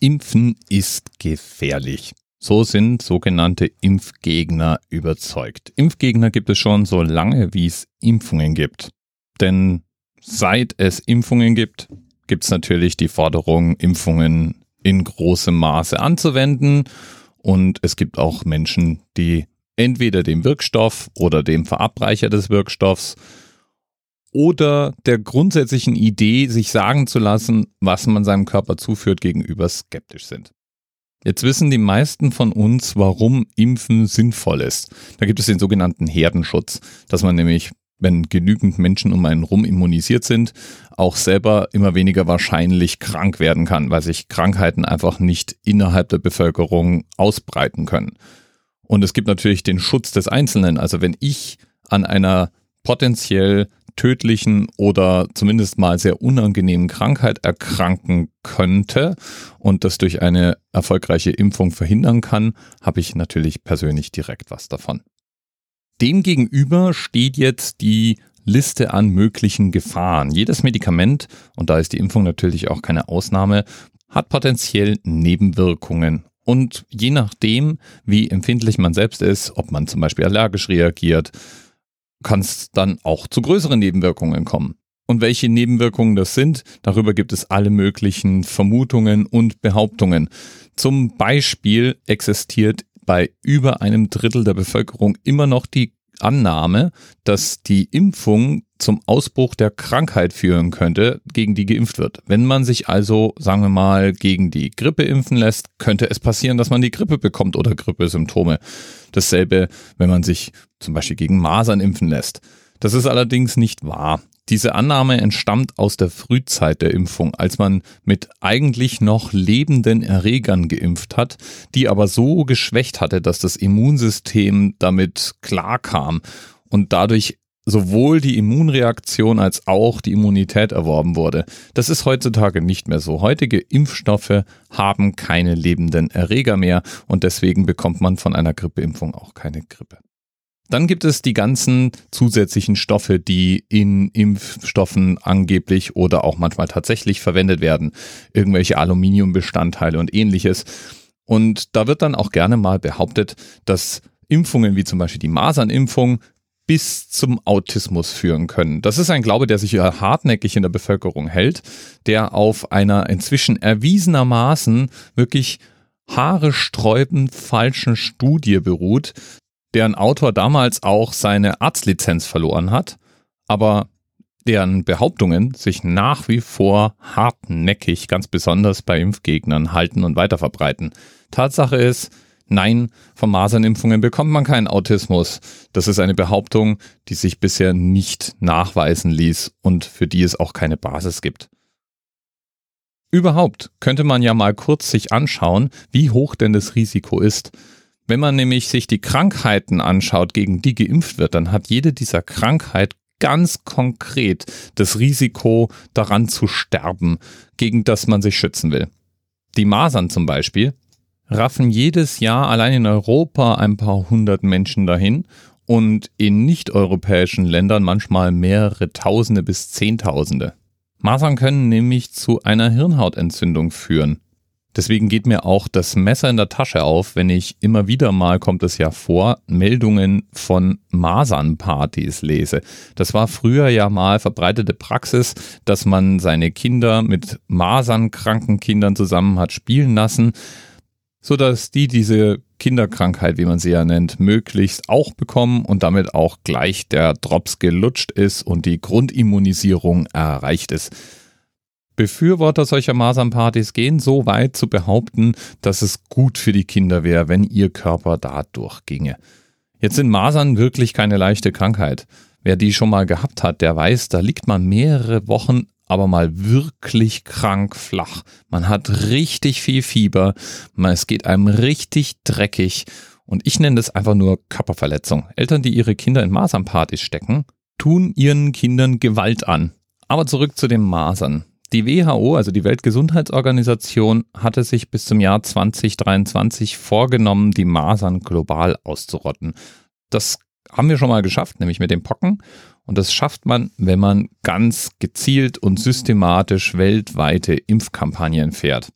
Impfen ist gefährlich. So sind sogenannte Impfgegner überzeugt. Impfgegner gibt es schon so lange, wie es Impfungen gibt. Denn seit es Impfungen gibt, gibt es natürlich die Forderung, Impfungen in großem Maße anzuwenden. Und es gibt auch Menschen, die entweder dem Wirkstoff oder dem Verabreicher des Wirkstoffs oder der grundsätzlichen Idee, sich sagen zu lassen, was man seinem Körper zuführt, gegenüber skeptisch sind. Jetzt wissen die meisten von uns, warum Impfen sinnvoll ist. Da gibt es den sogenannten Herdenschutz, dass man nämlich, wenn genügend Menschen um einen rum immunisiert sind, auch selber immer weniger wahrscheinlich krank werden kann, weil sich Krankheiten einfach nicht innerhalb der Bevölkerung ausbreiten können. Und es gibt natürlich den Schutz des Einzelnen. Also wenn ich an einer potenziell tödlichen oder zumindest mal sehr unangenehmen Krankheit erkranken könnte und das durch eine erfolgreiche Impfung verhindern kann, habe ich natürlich persönlich direkt was davon. Demgegenüber steht jetzt die Liste an möglichen Gefahren. Jedes Medikament, und da ist die Impfung natürlich auch keine Ausnahme, hat potenziell Nebenwirkungen. Und je nachdem, wie empfindlich man selbst ist, ob man zum Beispiel allergisch reagiert, kann es dann auch zu größeren Nebenwirkungen kommen. Und welche Nebenwirkungen das sind, darüber gibt es alle möglichen Vermutungen und Behauptungen. Zum Beispiel existiert bei über einem Drittel der Bevölkerung immer noch die Annahme, dass die Impfung zum Ausbruch der Krankheit führen könnte, gegen die geimpft wird. Wenn man sich also, sagen wir mal, gegen die Grippe impfen lässt, könnte es passieren, dass man die Grippe bekommt oder Grippesymptome. Dasselbe, wenn man sich zum Beispiel gegen Masern impfen lässt. Das ist allerdings nicht wahr. Diese Annahme entstammt aus der Frühzeit der Impfung, als man mit eigentlich noch lebenden Erregern geimpft hat, die aber so geschwächt hatte, dass das Immunsystem damit klarkam und dadurch sowohl die Immunreaktion als auch die Immunität erworben wurde. Das ist heutzutage nicht mehr so. Heutige Impfstoffe haben keine lebenden Erreger mehr und deswegen bekommt man von einer Grippeimpfung auch keine Grippe. Dann gibt es die ganzen zusätzlichen Stoffe, die in Impfstoffen angeblich oder auch manchmal tatsächlich verwendet werden. Irgendwelche Aluminiumbestandteile und ähnliches. Und da wird dann auch gerne mal behauptet, dass Impfungen wie zum Beispiel die Masernimpfung bis zum Autismus führen können. Das ist ein Glaube, der sich hartnäckig in der Bevölkerung hält, der auf einer inzwischen erwiesenermaßen wirklich Haare sträubend falschen Studie beruht, deren Autor damals auch seine Arztlizenz verloren hat, aber deren Behauptungen sich nach wie vor hartnäckig, ganz besonders bei Impfgegnern, halten und weiterverbreiten. Tatsache ist, Nein, von Masernimpfungen bekommt man keinen Autismus. Das ist eine Behauptung, die sich bisher nicht nachweisen ließ und für die es auch keine Basis gibt. Überhaupt könnte man ja mal kurz sich anschauen, wie hoch denn das Risiko ist. Wenn man nämlich sich die Krankheiten anschaut, gegen die geimpft wird, dann hat jede dieser Krankheit ganz konkret das Risiko daran zu sterben, gegen das man sich schützen will. Die Masern zum Beispiel raffen jedes Jahr allein in Europa ein paar hundert Menschen dahin und in nicht-europäischen Ländern manchmal mehrere Tausende bis Zehntausende. Masern können nämlich zu einer Hirnhautentzündung führen. Deswegen geht mir auch das Messer in der Tasche auf, wenn ich immer wieder mal, kommt es ja vor, Meldungen von Masernpartys lese. Das war früher ja mal verbreitete Praxis, dass man seine Kinder mit masernkranken Kindern zusammen hat spielen lassen so dass die diese Kinderkrankheit, wie man sie ja nennt, möglichst auch bekommen und damit auch gleich der Drops gelutscht ist und die Grundimmunisierung erreicht ist. Befürworter solcher Masernpartys gehen so weit zu behaupten, dass es gut für die Kinder wäre, wenn ihr Körper da durchginge. Jetzt sind Masern wirklich keine leichte Krankheit. Wer die schon mal gehabt hat, der weiß, da liegt man mehrere Wochen aber mal wirklich krank flach. Man hat richtig viel Fieber, es geht einem richtig dreckig und ich nenne das einfach nur Körperverletzung. Eltern, die ihre Kinder in Masernpartys stecken, tun ihren Kindern Gewalt an. Aber zurück zu den Masern. Die WHO, also die Weltgesundheitsorganisation, hatte sich bis zum Jahr 2023 vorgenommen, die Masern global auszurotten. Das haben wir schon mal geschafft, nämlich mit den Pocken. Und das schafft man, wenn man ganz gezielt und systematisch weltweite Impfkampagnen fährt.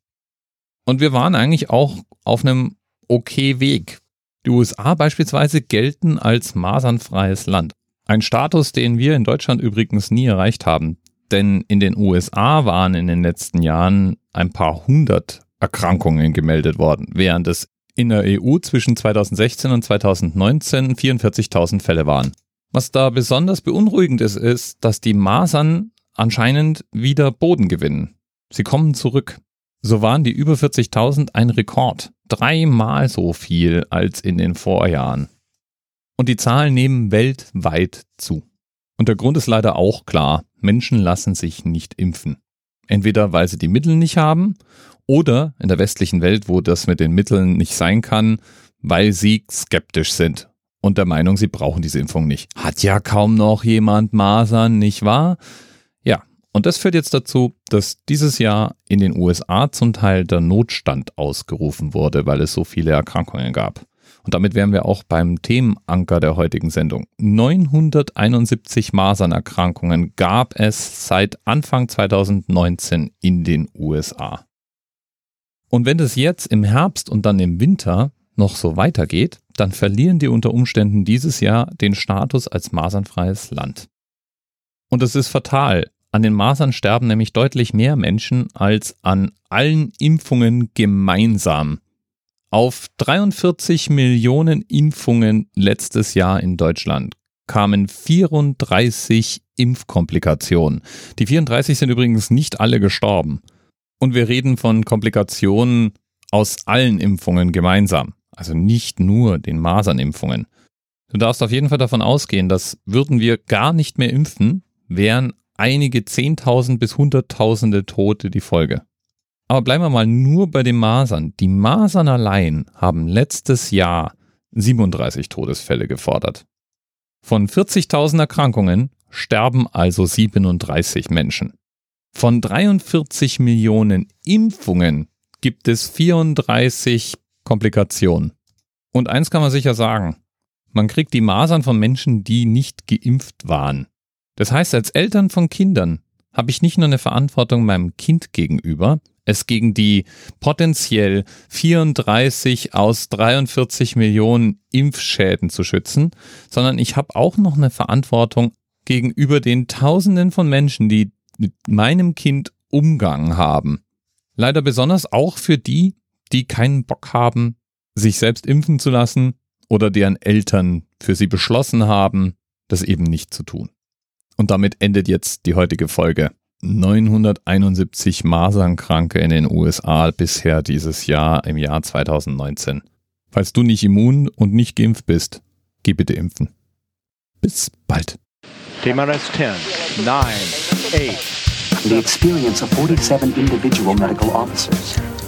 Und wir waren eigentlich auch auf einem okay Weg. Die USA beispielsweise gelten als masernfreies Land. Ein Status, den wir in Deutschland übrigens nie erreicht haben. Denn in den USA waren in den letzten Jahren ein paar hundert Erkrankungen gemeldet worden, während es in der EU zwischen 2016 und 2019 44.000 Fälle waren. Was da besonders beunruhigend ist, ist, dass die Masern anscheinend wieder Boden gewinnen. Sie kommen zurück. So waren die über 40.000 ein Rekord. Dreimal so viel als in den Vorjahren. Und die Zahlen nehmen weltweit zu. Und der Grund ist leider auch klar. Menschen lassen sich nicht impfen. Entweder weil sie die Mittel nicht haben oder in der westlichen Welt, wo das mit den Mitteln nicht sein kann, weil sie skeptisch sind und der Meinung, sie brauchen diese Impfung nicht. Hat ja kaum noch jemand Masern, nicht wahr? Ja, und das führt jetzt dazu, dass dieses Jahr in den USA zum Teil der Notstand ausgerufen wurde, weil es so viele Erkrankungen gab. Und damit wären wir auch beim Themenanker der heutigen Sendung. 971 Masernerkrankungen gab es seit Anfang 2019 in den USA. Und wenn es jetzt im Herbst und dann im Winter noch so weitergeht, dann verlieren die unter Umständen dieses Jahr den Status als masernfreies Land. Und es ist fatal. An den Masern sterben nämlich deutlich mehr Menschen als an allen Impfungen gemeinsam. Auf 43 Millionen Impfungen letztes Jahr in Deutschland kamen 34 Impfkomplikationen. Die 34 sind übrigens nicht alle gestorben. Und wir reden von Komplikationen aus allen Impfungen gemeinsam. Also nicht nur den Masernimpfungen. Du darfst auf jeden Fall davon ausgehen, dass würden wir gar nicht mehr impfen, wären einige Zehntausend bis Hunderttausende Tote die Folge. Aber bleiben wir mal nur bei den Masern. Die Masern allein haben letztes Jahr 37 Todesfälle gefordert. Von 40.000 Erkrankungen sterben also 37 Menschen. Von 43 Millionen Impfungen gibt es 34 Komplikationen. Und eins kann man sicher sagen. Man kriegt die Masern von Menschen, die nicht geimpft waren. Das heißt, als Eltern von Kindern habe ich nicht nur eine Verantwortung meinem Kind gegenüber, es gegen die potenziell 34 aus 43 Millionen Impfschäden zu schützen, sondern ich habe auch noch eine Verantwortung gegenüber den Tausenden von Menschen, die mit meinem Kind Umgang haben. Leider besonders auch für die, die keinen Bock haben, sich selbst impfen zu lassen oder deren Eltern für sie beschlossen haben, das eben nicht zu tun. Und damit endet jetzt die heutige Folge. 971 Masernkranke in den USA bisher dieses Jahr im Jahr 2019. Falls du nicht immun und nicht geimpft bist, geh bitte impfen. Bis bald. TMRS 10, 9, 8. The experience of 47 individual medical officers.